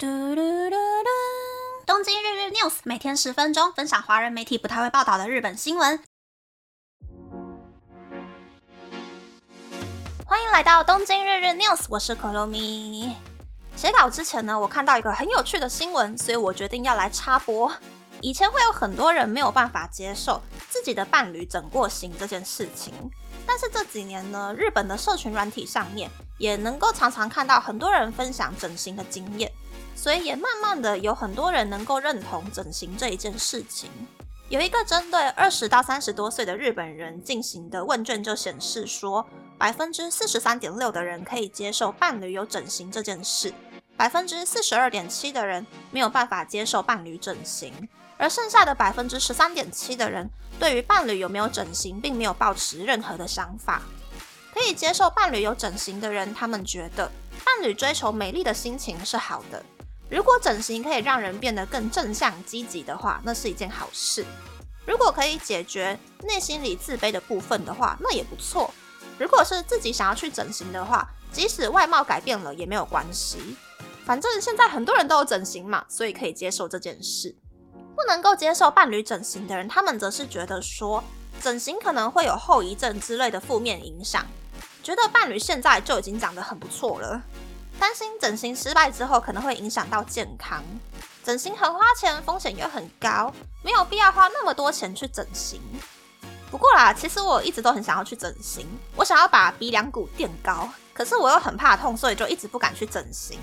嘟嘟嘟嘟！东京日日 news 每天十分钟，分享华人媒体不太会报道的日本新闻。欢迎来到东京日日 news，我是可露咪。写稿之前呢，我看到一个很有趣的新闻，所以我决定要来插播。以前会有很多人没有办法接受自己的伴侣整过型这件事情，但是这几年呢，日本的社群软体上面也能够常常看到很多人分享整形的经验。所以也慢慢的有很多人能够认同整形这一件事情。有一个针对二十到三十多岁的日本人进行的问卷就显示说，百分之四十三点六的人可以接受伴侣有整形这件事，百分之四十二点七的人没有办法接受伴侣整形，而剩下的百分之十三点七的人对于伴侣有没有整形并没有抱持任何的想法。可以接受伴侣有整形的人，他们觉得伴侣追求美丽的心情是好的。如果整形可以让人变得更正向积极的话，那是一件好事。如果可以解决内心里自卑的部分的话，那也不错。如果是自己想要去整形的话，即使外貌改变了也没有关系。反正现在很多人都有整形嘛，所以可以接受这件事。不能够接受伴侣整形的人，他们则是觉得说，整形可能会有后遗症之类的负面影响，觉得伴侣现在就已经长得很不错了。担心整形失败之后可能会影响到健康，整形很花钱，风险又很高，没有必要花那么多钱去整形。不过啦，其实我一直都很想要去整形，我想要把鼻梁骨垫高，可是我又很怕痛，所以就一直不敢去整形。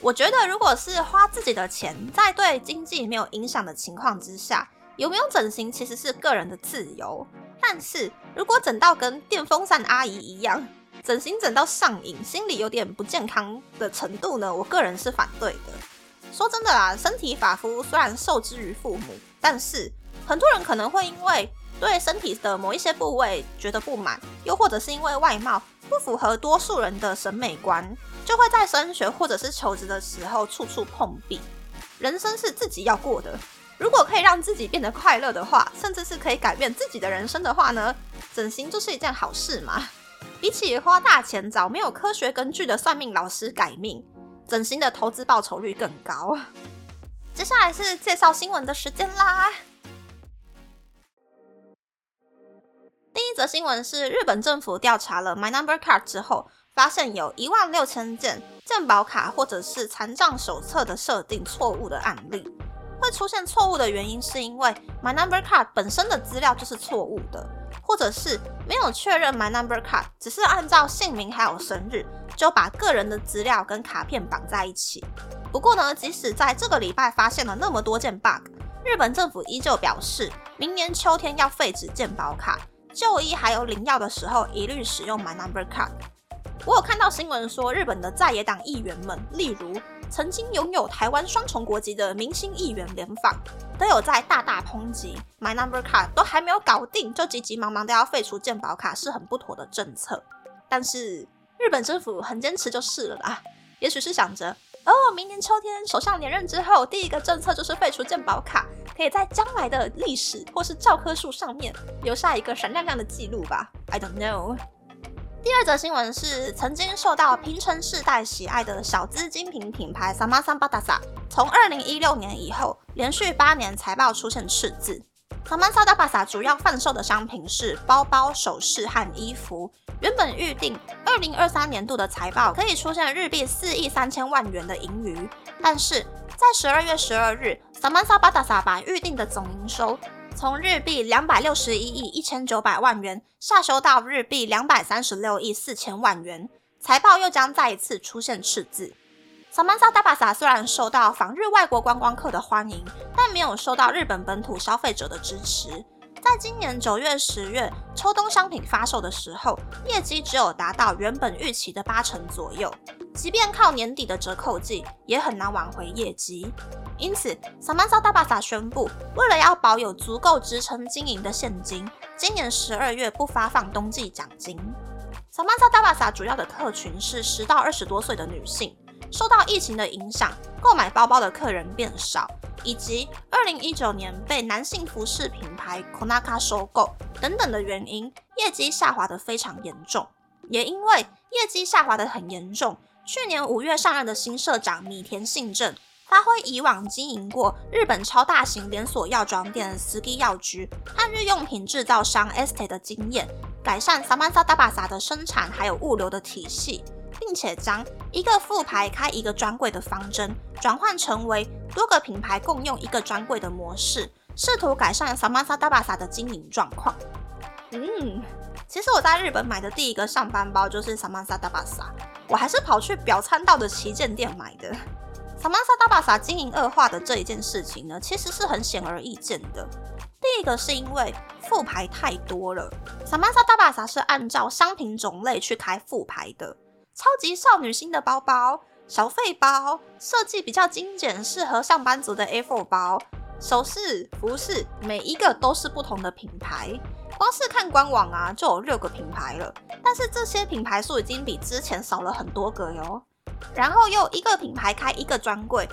我觉得如果是花自己的钱，在对经济没有影响的情况之下，有没有整形其实是个人的自由。但是如果整到跟电风扇阿姨一样，整形整到上瘾，心理有点不健康的程度呢？我个人是反对的。说真的啦，身体发肤虽然受之于父母，但是很多人可能会因为对身体的某一些部位觉得不满，又或者是因为外貌不符合多数人的审美观，就会在升学或者是求职的时候处处碰壁。人生是自己要过的，如果可以让自己变得快乐的话，甚至是可以改变自己的人生的话呢？整形就是一件好事嘛。比起花大钱找没有科学根据的算命老师改命，整形的投资报酬率更高。接下来是介绍新闻的时间啦。第一则新闻是日本政府调查了 My Number Card 之后，发现有一万六千件健保卡或者是残障手册的设定错误的案例。会出现错误的原因是因为 My Number Card 本身的资料就是错误的。或者是没有确认 My Number Card，只是按照姓名还有生日，就把个人的资料跟卡片绑在一起。不过呢，即使在这个礼拜发现了那么多件 bug，日本政府依旧表示，明年秋天要废止健保卡，就医还有领药的时候一律使用 My Number Card。我有看到新闻说，日本的在野党议员们，例如。曾经拥有台湾双重国籍的明星议员联访，都有在大大抨击 My Number Card 都还没有搞定，就急急忙忙的要废除健保卡，是很不妥的政策。但是日本政府很坚持就是了啦，也许是想着哦，明年秋天首相连任之后，第一个政策就是废除健保卡，可以在将来的历史或是教科书上面留下一个闪亮亮的记录吧。I don't know。第二则新闻是，曾经受到平成世代喜爱的小资精品品牌 Samasa Badasa，从二零一六年以后，连续八年财报出现赤字。Samasa Badasa 主要贩售的商品是包包、首饰和衣服。原本预定二零二三年度的财报可以出现日币四亿三千万元的盈余，但是在十二月十二日，Samasa Badasa 把预定的总营收。从日币两百六十一亿一千九百万元下修到日币两百三十六亿四千万元，财报又将再一次出现赤字。萨曼萨大巴萨虽然受到访日外国观光客的欢迎，但没有受到日本本土消费者的支持。在今年九月、十月秋冬商品发售的时候，业绩只有达到原本预期的八成左右。即便靠年底的折扣季，也很难挽回业绩。因此，萨曼萨大巴萨宣布，为了要保有足够支撑经营的现金，今年十二月不发放冬季奖金。萨曼萨大巴萨主要的客群是十到二十多岁的女性，受到疫情的影响，购买包包的客人变少，以及二零一九年被男性服饰品牌 Konaka 收购等等的原因，业绩下滑的非常严重。也因为业绩下滑的很严重。去年五月上任的新社长米田信正发挥以往经营过日本超大型连锁药妆店 Ski 药局和日用品制造商 Este 的经验，改善 Samantha Dabasa 的生产还有物流的体系，并且将一个副牌开一个专柜的方针转换成为多个品牌共用一个专柜的模式，试图改善 Samantha Dabasa 的经营状况。嗯，其实我在日本买的第一个上班包就是 Samantha Dabasa，我还是跑去表参道的旗舰店买的。萨曼萨大巴萨经营恶化的这一件事情呢，其实是很显而易见的。第一个是因为副牌太多了，萨曼萨大巴萨是按照商品种类去开副牌的，超级少女心的包包、小费包，设计比较精简，适合上班族的 A4 包，首饰、服饰，每一个都是不同的品牌。光是看官网啊，就有六个品牌了，但是这些品牌数已经比之前少了很多个哟。然后又一个品牌开一个专柜，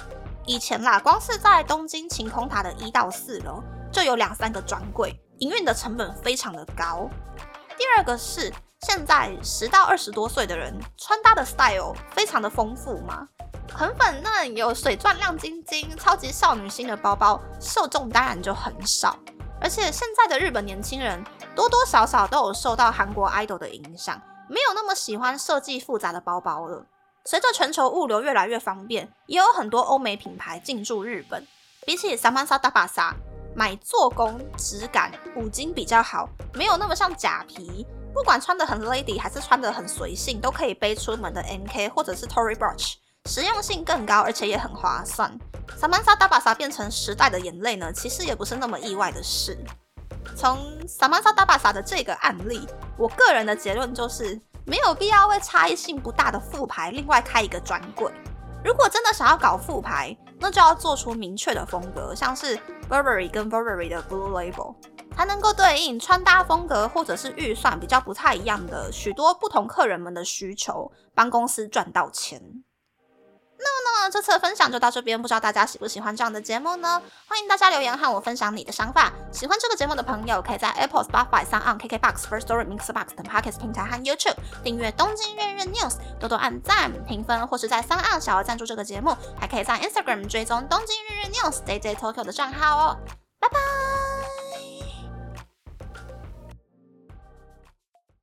以前啦，光是在东京晴空塔的一到四楼就有两三个专柜，营运的成本非常的高。第二个是现在十到二十多岁的人穿搭的 style 非常的丰富嘛，很粉嫩，有水钻亮晶晶，超级少女心的包包，受众当然就很少。而且现在的日本年轻人多多少少都有受到韩国 idol 的影响，没有那么喜欢设计复杂的包包了。随着全球物流越来越方便，也有很多欧美品牌进驻日本。比起 Samantha Dabasa，买做工、质感、五金比较好，没有那么像假皮。不管穿的很 lady 还是穿的很随性，都可以背出门的 MK 或者是 Tory Burch，实用性更高，而且也很划算。Samantha Dabasa 变成时代的眼泪呢，其实也不是那么意外的事。从 Samantha Dabasa 的这个案例，我个人的结论就是。没有必要为差异性不大的复牌另外开一个专柜。如果真的想要搞复牌，那就要做出明确的风格，像是 Burberry 跟 Burberry 的 Blue Label，才能够对应穿搭风格或者是预算比较不太一样的许多不同客人们的需求，帮公司赚到钱。那么这次的分享就到这边，不知道大家喜不喜欢这样的节目呢？欢迎大家留言和我分享你的想法。喜欢这个节目的朋友，可以在 Apple、Spotify、s o n KKBox、First Story、Mixbox 等 Podcast 平台和 YouTube 订阅《东京日日 News》，多多按赞、评分，或是在三岸小额赞助这个节目，还可以在 Instagram 追踪《东京日日 News》DJ Tokyo 的账号哦。拜拜